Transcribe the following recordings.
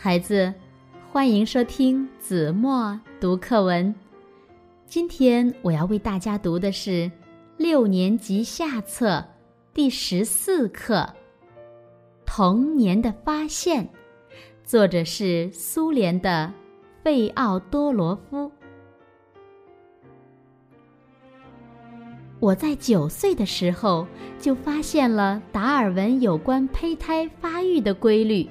孩子，欢迎收听子墨读课文。今天我要为大家读的是六年级下册第十四课《童年的发现》，作者是苏联的费奥多罗夫。我在九岁的时候就发现了达尔文有关胚胎发育的规律。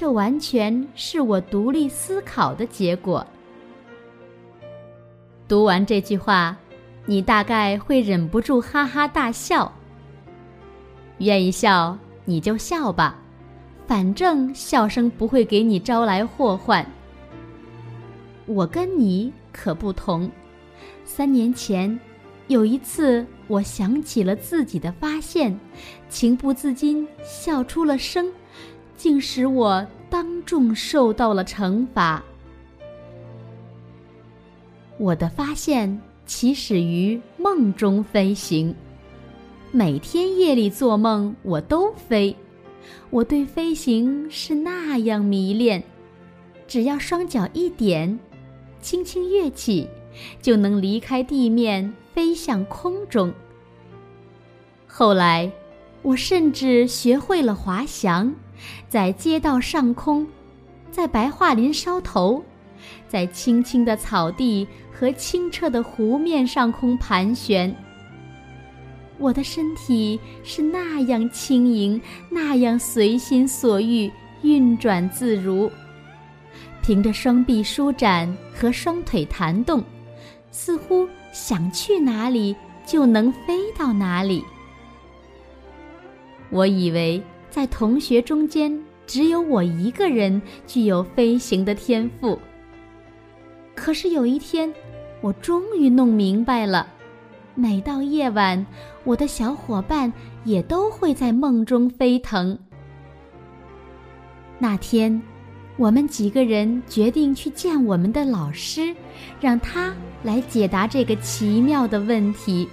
这完全是我独立思考的结果。读完这句话，你大概会忍不住哈哈大笑。愿意笑你就笑吧，反正笑声不会给你招来祸患。我跟你可不同。三年前，有一次，我想起了自己的发现，情不自禁笑出了声。竟使我当众受到了惩罚。我的发现起始于梦中飞行，每天夜里做梦我都飞，我对飞行是那样迷恋，只要双脚一点，轻轻跃起，就能离开地面飞向空中。后来，我甚至学会了滑翔。在街道上空，在白桦林梢头，在青青的草地和清澈的湖面上空盘旋。我的身体是那样轻盈，那样随心所欲，运转自如。凭着双臂舒展和双腿弹动，似乎想去哪里就能飞到哪里。我以为。在同学中间，只有我一个人具有飞行的天赋。可是有一天，我终于弄明白了：每到夜晚，我的小伙伴也都会在梦中飞腾。那天，我们几个人决定去见我们的老师，让他来解答这个奇妙的问题：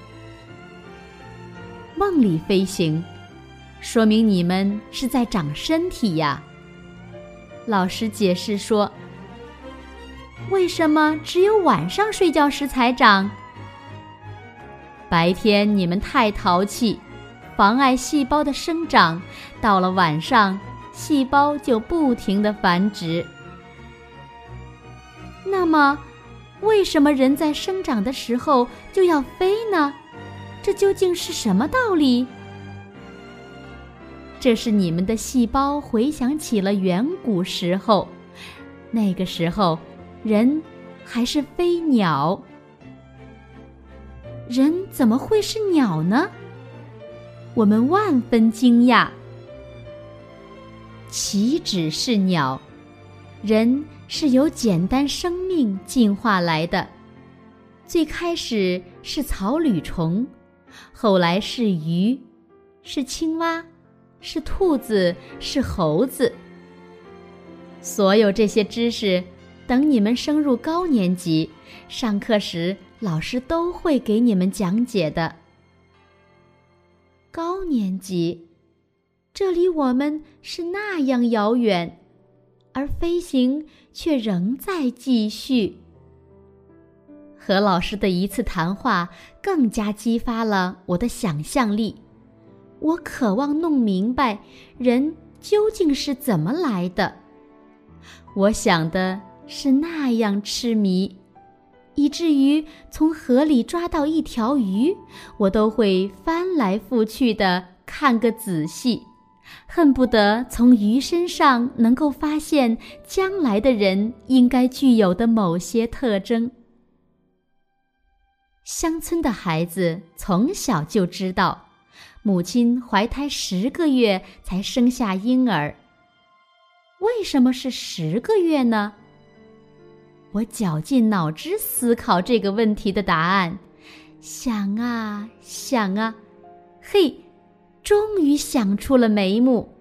梦里飞行。说明你们是在长身体呀。老师解释说：“为什么只有晚上睡觉时才长？白天你们太淘气，妨碍细胞的生长。到了晚上，细胞就不停的繁殖。那么，为什么人在生长的时候就要飞呢？这究竟是什么道理？”这是你们的细胞回想起了远古时候，那个时候，人还是飞鸟。人怎么会是鸟呢？我们万分惊讶。岂止是鸟，人是由简单生命进化来的。最开始是草履虫，后来是鱼，是青蛙。是兔子，是猴子。所有这些知识，等你们升入高年级，上课时老师都会给你们讲解的。高年级，这离我们是那样遥远，而飞行却仍在继续。和老师的一次谈话，更加激发了我的想象力。我渴望弄明白人究竟是怎么来的。我想的是那样痴迷，以至于从河里抓到一条鱼，我都会翻来覆去的看个仔细，恨不得从鱼身上能够发现将来的人应该具有的某些特征。乡村的孩子从小就知道。母亲怀胎十个月才生下婴儿。为什么是十个月呢？我绞尽脑汁思考这个问题的答案，想啊想啊，嘿，终于想出了眉目。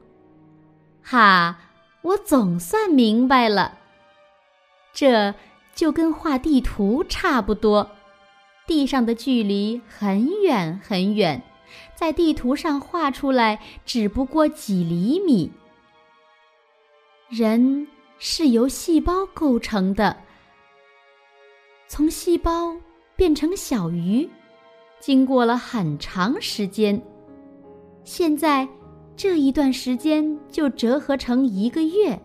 哈，我总算明白了。这就跟画地图差不多，地上的距离很远很远。在地图上画出来，只不过几厘米。人是由细胞构成的，从细胞变成小鱼，经过了很长时间。现在这一段时间就折合成一个月。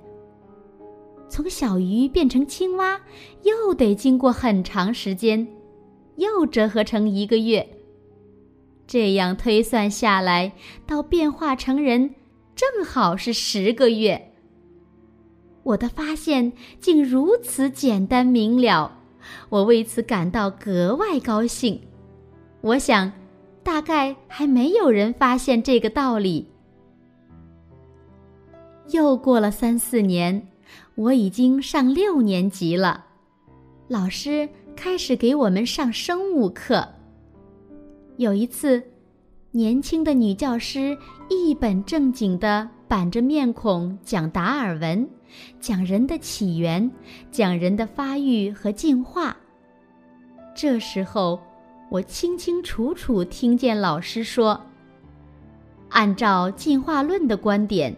从小鱼变成青蛙，又得经过很长时间，又折合成一个月。这样推算下来，到变化成人，正好是十个月。我的发现竟如此简单明了，我为此感到格外高兴。我想，大概还没有人发现这个道理。又过了三四年。我已经上六年级了，老师开始给我们上生物课。有一次，年轻的女教师一本正经地板着面孔讲达尔文，讲人的起源，讲人的发育和进化。这时候，我清清楚楚听见老师说：“按照进化论的观点。”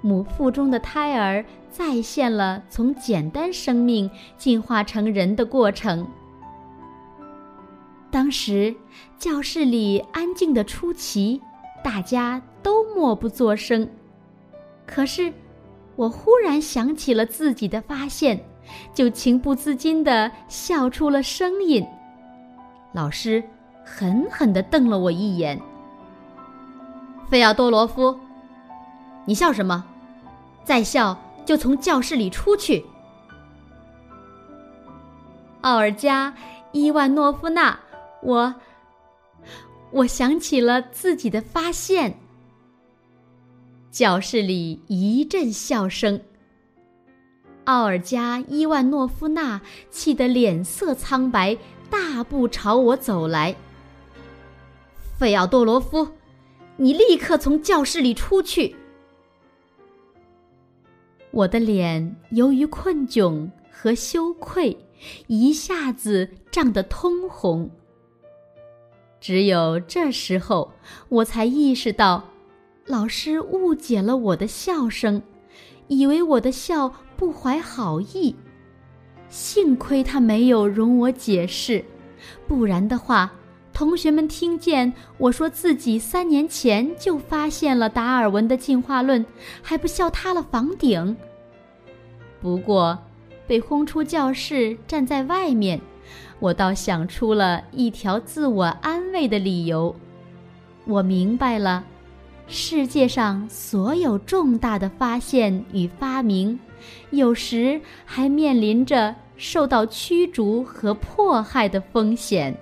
母腹中的胎儿再现了从简单生命进化成人的过程。当时教室里安静的出奇，大家都默不作声。可是，我忽然想起了自己的发现，就情不自禁地笑出了声音。老师狠狠地瞪了我一眼：“费奥多罗夫。”你笑什么？再笑就从教室里出去。奥尔加·伊万诺夫娜，我，我想起了自己的发现。教室里一阵笑声。奥尔加·伊万诺夫娜气得脸色苍白，大步朝我走来。费奥多罗夫，你立刻从教室里出去！我的脸由于困窘和羞愧，一下子涨得通红。只有这时候，我才意识到，老师误解了我的笑声，以为我的笑不怀好意。幸亏他没有容我解释，不然的话，同学们听见我说自己三年前就发现了达尔文的进化论，还不笑塌了房顶。不过，被轰出教室，站在外面，我倒想出了一条自我安慰的理由。我明白了，世界上所有重大的发现与发明，有时还面临着受到驱逐和迫害的风险。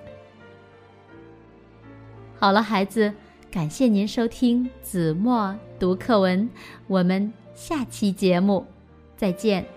好了，孩子，感谢您收听子墨读课文，我们下期节目。再见。